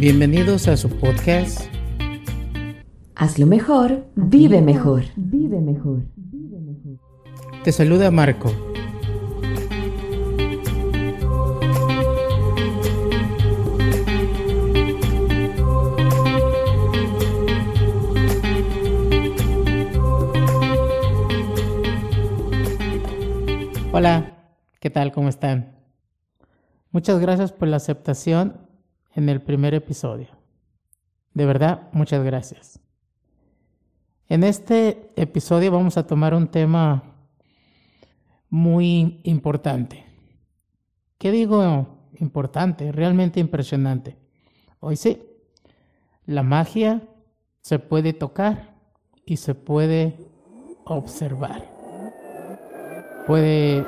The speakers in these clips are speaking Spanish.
Bienvenidos a su podcast. Hazlo mejor, vive mejor. Vive mejor. Te saluda Marco. Hola, ¿qué tal? ¿Cómo están? Muchas gracias por la aceptación en el primer episodio. De verdad, muchas gracias. En este episodio vamos a tomar un tema muy importante. ¿Qué digo importante? Realmente impresionante. Hoy sí, la magia se puede tocar y se puede observar puede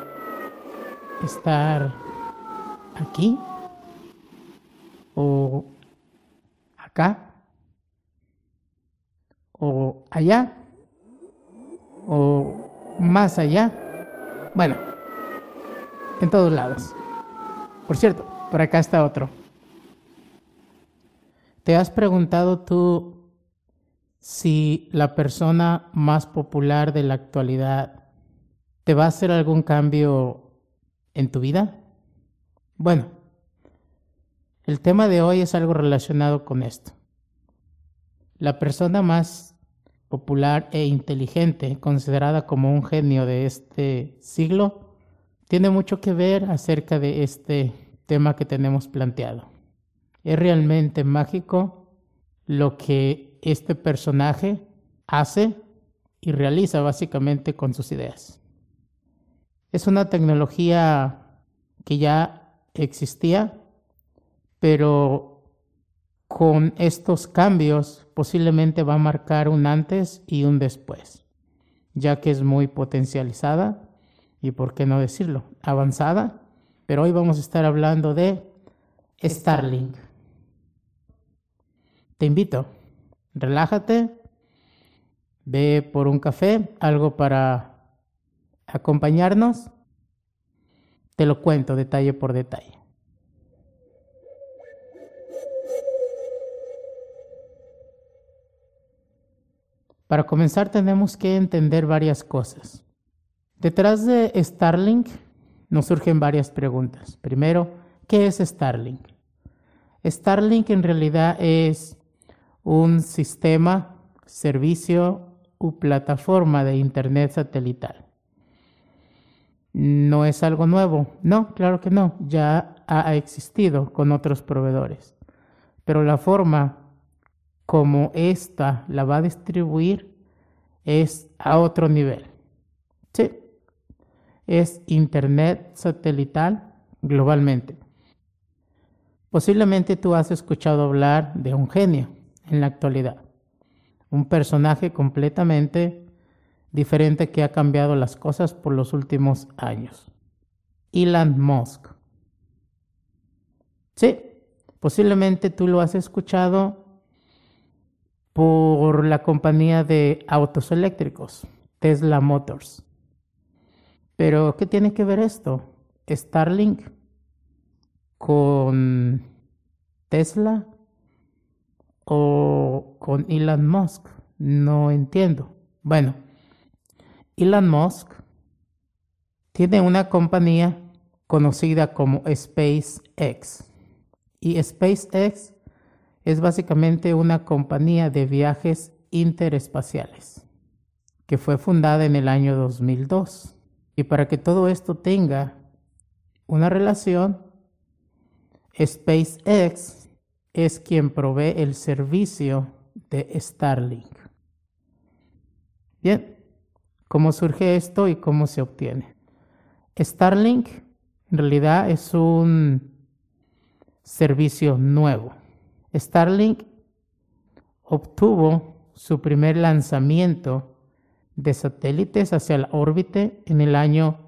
estar aquí o acá o allá o más allá. Bueno, en todos lados. Por cierto, por acá está otro. ¿Te has preguntado tú si la persona más popular de la actualidad ¿Te va a hacer algún cambio en tu vida? Bueno, el tema de hoy es algo relacionado con esto. La persona más popular e inteligente, considerada como un genio de este siglo, tiene mucho que ver acerca de este tema que tenemos planteado. Es realmente mágico lo que este personaje hace y realiza básicamente con sus ideas. Es una tecnología que ya existía, pero con estos cambios posiblemente va a marcar un antes y un después, ya que es muy potencializada y, por qué no decirlo, avanzada. Pero hoy vamos a estar hablando de Starlink. Te invito, relájate, ve por un café, algo para acompañarnos, te lo cuento detalle por detalle. Para comenzar tenemos que entender varias cosas. Detrás de Starlink nos surgen varias preguntas. Primero, ¿qué es Starlink? Starlink en realidad es un sistema, servicio u plataforma de Internet satelital no es algo nuevo. No, claro que no, ya ha existido con otros proveedores. Pero la forma como esta la va a distribuir es a otro nivel. Sí, es Internet satelital globalmente. Posiblemente tú has escuchado hablar de un genio en la actualidad, un personaje completamente diferente que ha cambiado las cosas por los últimos años. Elon Musk. Sí, posiblemente tú lo has escuchado por la compañía de autos eléctricos, Tesla Motors. Pero, ¿qué tiene que ver esto? Starlink con Tesla o con Elon Musk. No entiendo. Bueno, Elon Musk tiene una compañía conocida como SpaceX. Y SpaceX es básicamente una compañía de viajes interespaciales que fue fundada en el año 2002. Y para que todo esto tenga una relación, SpaceX es quien provee el servicio de Starlink. Bien, ¿Cómo surge esto y cómo se obtiene? Starlink en realidad es un servicio nuevo. Starlink obtuvo su primer lanzamiento de satélites hacia la órbita en el año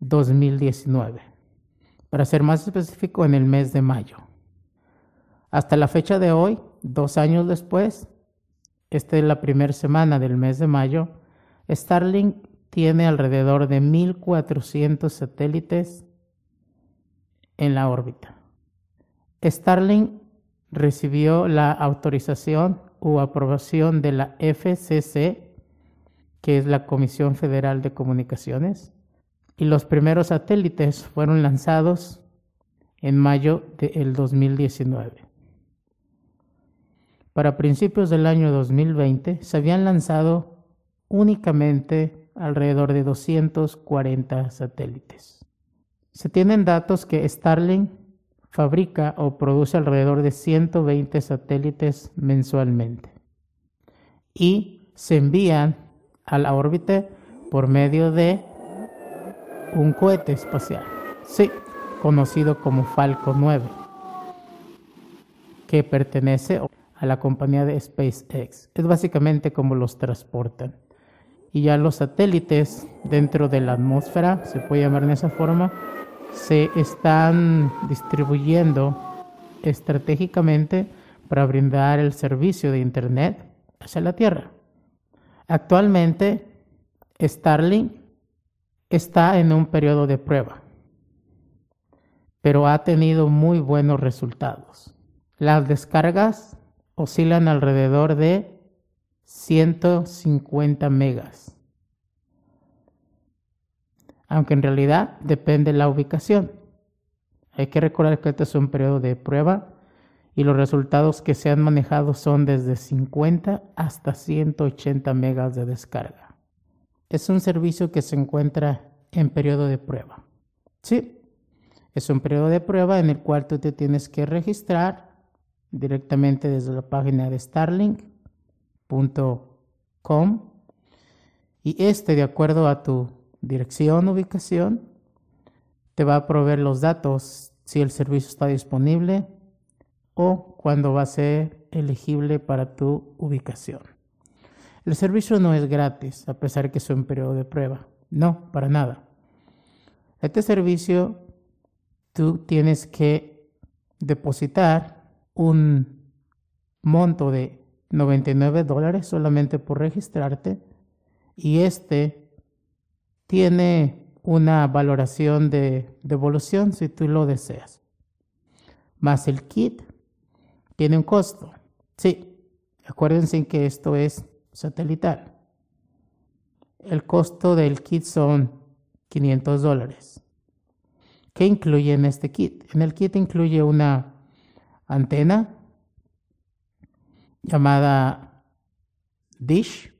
2019. Para ser más específico, en el mes de mayo. Hasta la fecha de hoy, dos años después, esta es la primera semana del mes de mayo, Starlink tiene alrededor de 1.400 satélites en la órbita. Starlink recibió la autorización o aprobación de la FCC, que es la Comisión Federal de Comunicaciones, y los primeros satélites fueron lanzados en mayo del 2019. Para principios del año 2020 se habían lanzado únicamente alrededor de 240 satélites. Se tienen datos que Starlink fabrica o produce alrededor de 120 satélites mensualmente y se envían a la órbita por medio de un cohete espacial, sí, conocido como Falcon 9, que pertenece a la compañía de SpaceX. Es básicamente como los transportan. Y ya los satélites dentro de la atmósfera, se puede llamar de esa forma, se están distribuyendo estratégicamente para brindar el servicio de Internet hacia la Tierra. Actualmente, Starlink está en un periodo de prueba, pero ha tenido muy buenos resultados. Las descargas oscilan alrededor de 150 megas aunque en realidad depende de la ubicación. Hay que recordar que este es un periodo de prueba y los resultados que se han manejado son desde 50 hasta 180 megas de descarga. Es un servicio que se encuentra en periodo de prueba. Sí, es un periodo de prueba en el cual tú te tienes que registrar directamente desde la página de starlink.com y este de acuerdo a tu dirección, ubicación, te va a proveer los datos si el servicio está disponible o cuando va a ser elegible para tu ubicación. El servicio no es gratis, a pesar que es un periodo de prueba. No, para nada. Este servicio tú tienes que depositar un monto de 99 dólares solamente por registrarte y este tiene una valoración de devolución si tú lo deseas. Más el kit tiene un costo. Sí, acuérdense que esto es satelital. El costo del kit son 500 dólares. ¿Qué incluye en este kit? En el kit incluye una antena llamada dish,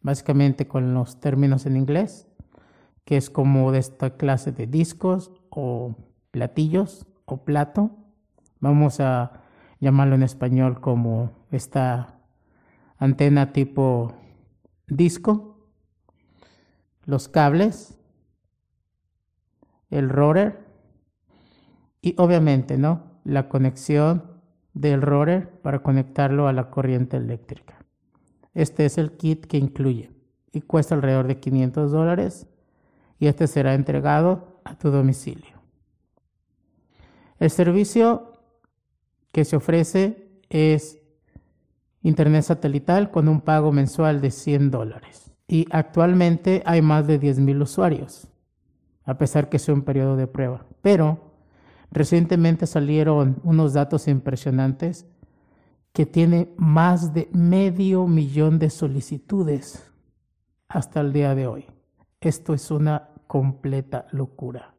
básicamente con los términos en inglés que es como de esta clase de discos o platillos o plato. Vamos a llamarlo en español como esta antena tipo disco, los cables, el rotor y obviamente, ¿no? La conexión del rotor para conectarlo a la corriente eléctrica. Este es el kit que incluye y cuesta alrededor de 500 dólares y este será entregado a tu domicilio. El servicio que se ofrece es Internet satelital con un pago mensual de 100 dólares. Y actualmente hay más de 10.000 usuarios, a pesar que sea un periodo de prueba. Pero recientemente salieron unos datos impresionantes que tiene más de medio millón de solicitudes hasta el día de hoy. Esto es una completa locura.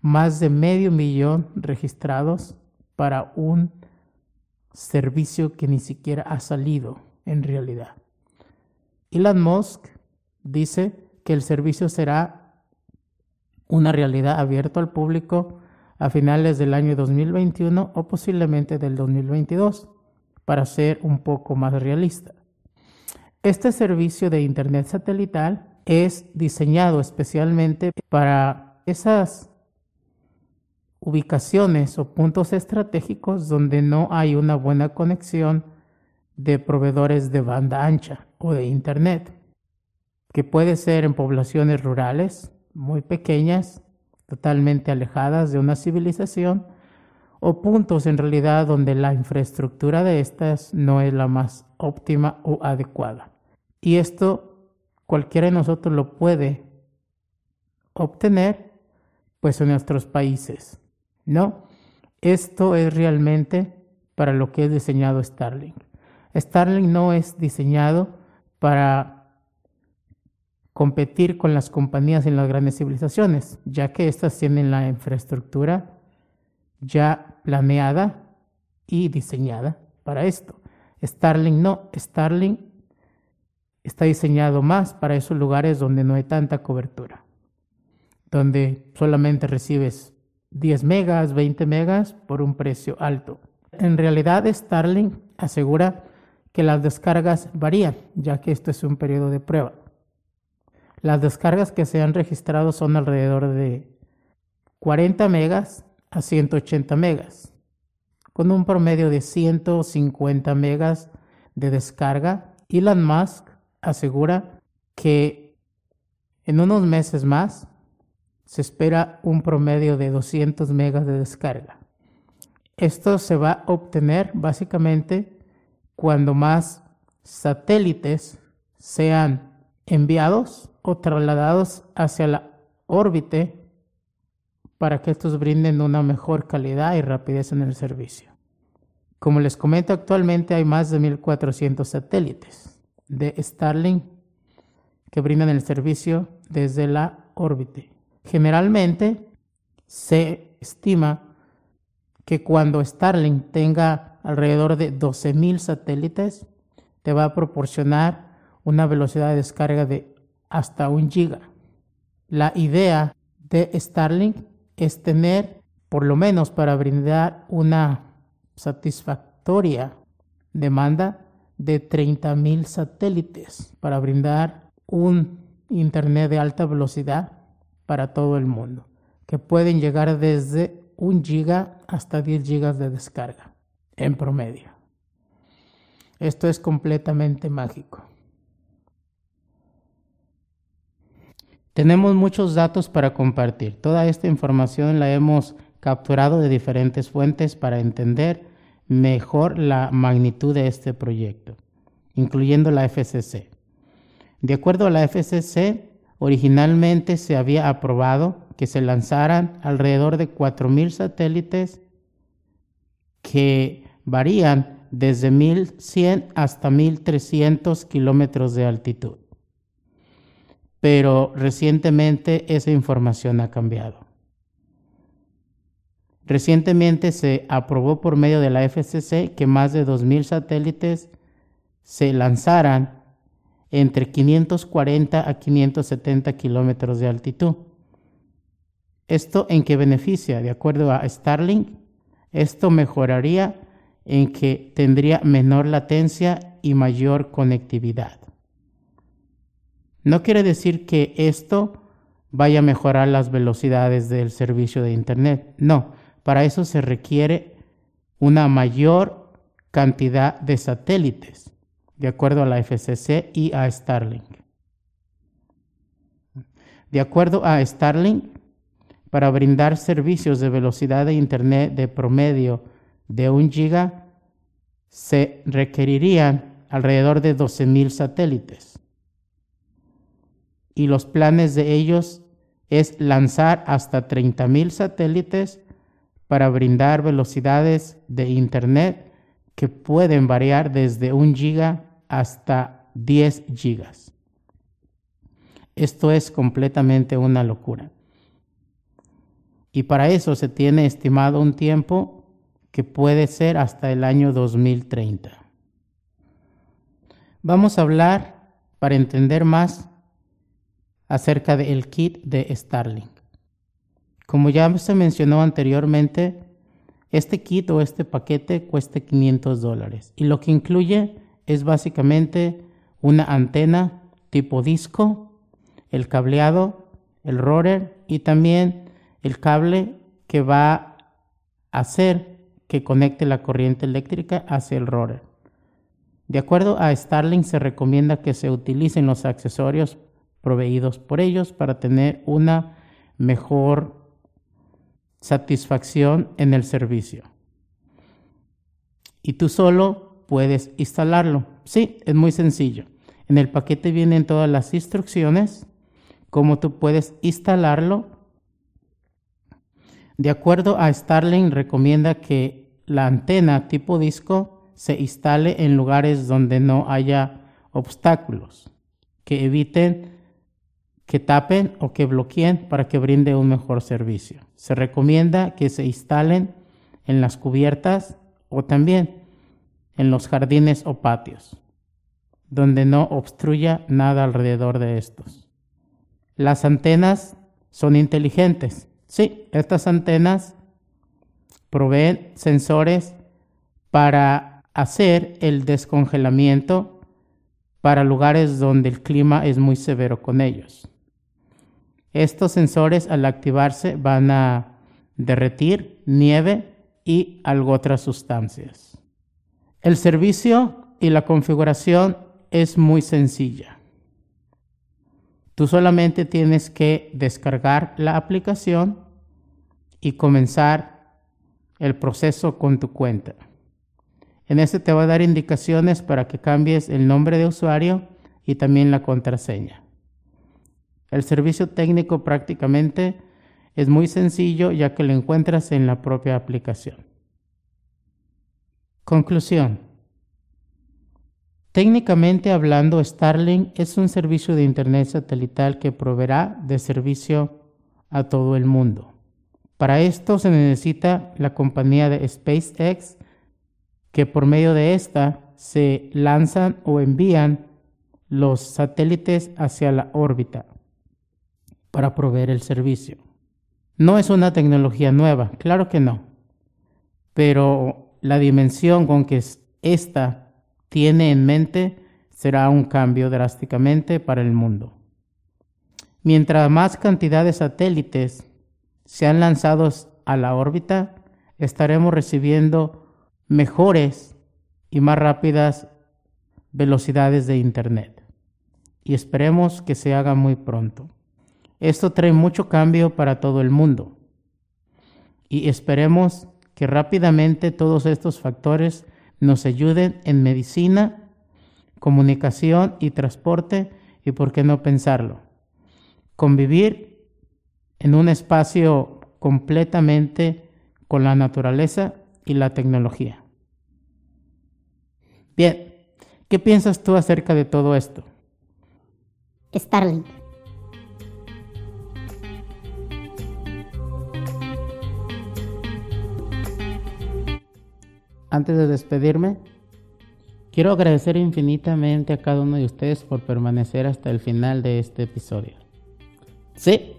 Más de medio millón registrados para un servicio que ni siquiera ha salido en realidad. Elon Musk dice que el servicio será una realidad abierta al público a finales del año 2021 o posiblemente del 2022, para ser un poco más realista. Este servicio de Internet satelital es diseñado especialmente para esas ubicaciones o puntos estratégicos donde no hay una buena conexión de proveedores de banda ancha o de Internet, que puede ser en poblaciones rurales muy pequeñas, totalmente alejadas de una civilización, o puntos en realidad donde la infraestructura de estas no es la más óptima o adecuada. Y esto cualquiera de nosotros lo puede obtener, pues en nuestros países, ¿no? Esto es realmente para lo que es diseñado Starlink. Starlink no es diseñado para competir con las compañías en las grandes civilizaciones, ya que éstas tienen la infraestructura ya planeada y diseñada para esto. Starlink no, Starlink está diseñado más para esos lugares donde no hay tanta cobertura, donde solamente recibes 10 megas, 20 megas por un precio alto. En realidad Starlink asegura que las descargas varían, ya que esto es un periodo de prueba. Las descargas que se han registrado son alrededor de 40 megas a 180 megas, con un promedio de 150 megas de descarga. Elon Musk asegura que en unos meses más se espera un promedio de 200 megas de descarga. Esto se va a obtener básicamente cuando más satélites sean enviados o trasladados hacia la órbita para que estos brinden una mejor calidad y rapidez en el servicio. Como les comento, actualmente hay más de 1.400 satélites de Starlink que brindan el servicio desde la órbita. Generalmente se estima que cuando Starlink tenga alrededor de 12.000 satélites, te va a proporcionar una velocidad de descarga de hasta un giga. La idea de Starlink es tener, por lo menos para brindar una satisfactoria demanda de 30.000 satélites para brindar un Internet de alta velocidad para todo el mundo, que pueden llegar desde un giga hasta 10 gigas de descarga en promedio. Esto es completamente mágico. Tenemos muchos datos para compartir. Toda esta información la hemos capturado de diferentes fuentes para entender mejor la magnitud de este proyecto, incluyendo la FCC. De acuerdo a la FCC, originalmente se había aprobado que se lanzaran alrededor de 4.000 satélites que varían desde 1.100 hasta 1.300 kilómetros de altitud pero recientemente esa información ha cambiado. Recientemente se aprobó por medio de la FCC que más de 2.000 satélites se lanzaran entre 540 a 570 kilómetros de altitud. ¿Esto en qué beneficia? De acuerdo a Starlink, esto mejoraría en que tendría menor latencia y mayor conectividad. No quiere decir que esto vaya a mejorar las velocidades del servicio de Internet. No, para eso se requiere una mayor cantidad de satélites, de acuerdo a la FCC y a Starlink. De acuerdo a Starlink, para brindar servicios de velocidad de Internet de promedio de un giga, se requerirían alrededor de 12.000 satélites y los planes de ellos es lanzar hasta 30.000 satélites para brindar velocidades de Internet que pueden variar desde 1 giga hasta 10 gigas. Esto es completamente una locura. Y para eso se tiene estimado un tiempo que puede ser hasta el año 2030. Vamos a hablar, para entender más, acerca del kit de Starlink. Como ya se mencionó anteriormente, este kit o este paquete cuesta 500 dólares y lo que incluye es básicamente una antena tipo disco, el cableado, el rotor y también el cable que va a hacer que conecte la corriente eléctrica hacia el rotor. De acuerdo a Starlink se recomienda que se utilicen los accesorios proveídos por ellos para tener una mejor satisfacción en el servicio. Y tú solo puedes instalarlo. Sí, es muy sencillo. En el paquete vienen todas las instrucciones, cómo tú puedes instalarlo. De acuerdo a Starlink, recomienda que la antena tipo disco se instale en lugares donde no haya obstáculos que eviten que tapen o que bloqueen para que brinde un mejor servicio. Se recomienda que se instalen en las cubiertas o también en los jardines o patios, donde no obstruya nada alrededor de estos. Las antenas son inteligentes. Sí, estas antenas proveen sensores para hacer el descongelamiento para lugares donde el clima es muy severo con ellos. Estos sensores al activarse van a derretir nieve y algo otras sustancias. El servicio y la configuración es muy sencilla. Tú solamente tienes que descargar la aplicación y comenzar el proceso con tu cuenta. En este te va a dar indicaciones para que cambies el nombre de usuario y también la contraseña. El servicio técnico prácticamente es muy sencillo ya que lo encuentras en la propia aplicación. Conclusión. Técnicamente hablando, Starlink es un servicio de Internet satelital que proveerá de servicio a todo el mundo. Para esto se necesita la compañía de SpaceX, que por medio de esta se lanzan o envían los satélites hacia la órbita para proveer el servicio. No es una tecnología nueva, claro que no, pero la dimensión con que esta tiene en mente será un cambio drásticamente para el mundo. Mientras más cantidad de satélites sean lanzados a la órbita, estaremos recibiendo mejores y más rápidas velocidades de Internet. Y esperemos que se haga muy pronto. Esto trae mucho cambio para todo el mundo y esperemos que rápidamente todos estos factores nos ayuden en medicina, comunicación y transporte y por qué no pensarlo. Convivir en un espacio completamente con la naturaleza y la tecnología. Bien, ¿qué piensas tú acerca de todo esto? Starlink. Antes de despedirme, quiero agradecer infinitamente a cada uno de ustedes por permanecer hasta el final de este episodio. Sí,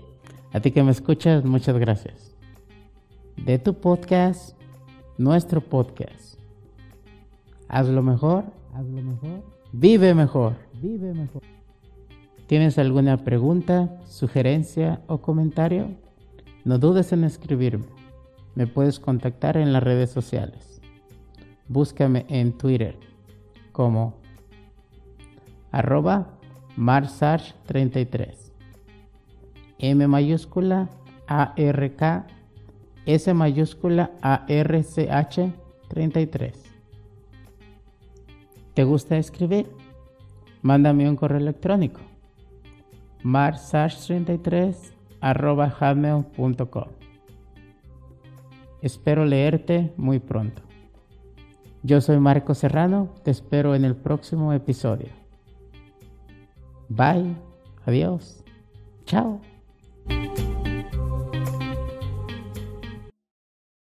a ti que me escuchas, muchas gracias. De tu podcast, nuestro podcast. Hazlo mejor, hazlo mejor. Vive mejor, vive mejor. ¿Tienes alguna pregunta, sugerencia o comentario? No dudes en escribirme. Me puedes contactar en las redes sociales búscame en Twitter como arroba marsarch33. M mayúscula ARK S mayúscula ARCH 33. ¿Te gusta escribir? Mándame un correo electrónico marsarch33 arroba Espero leerte muy pronto. Yo soy Marco Serrano, te espero en el próximo episodio. Bye, adiós, chao.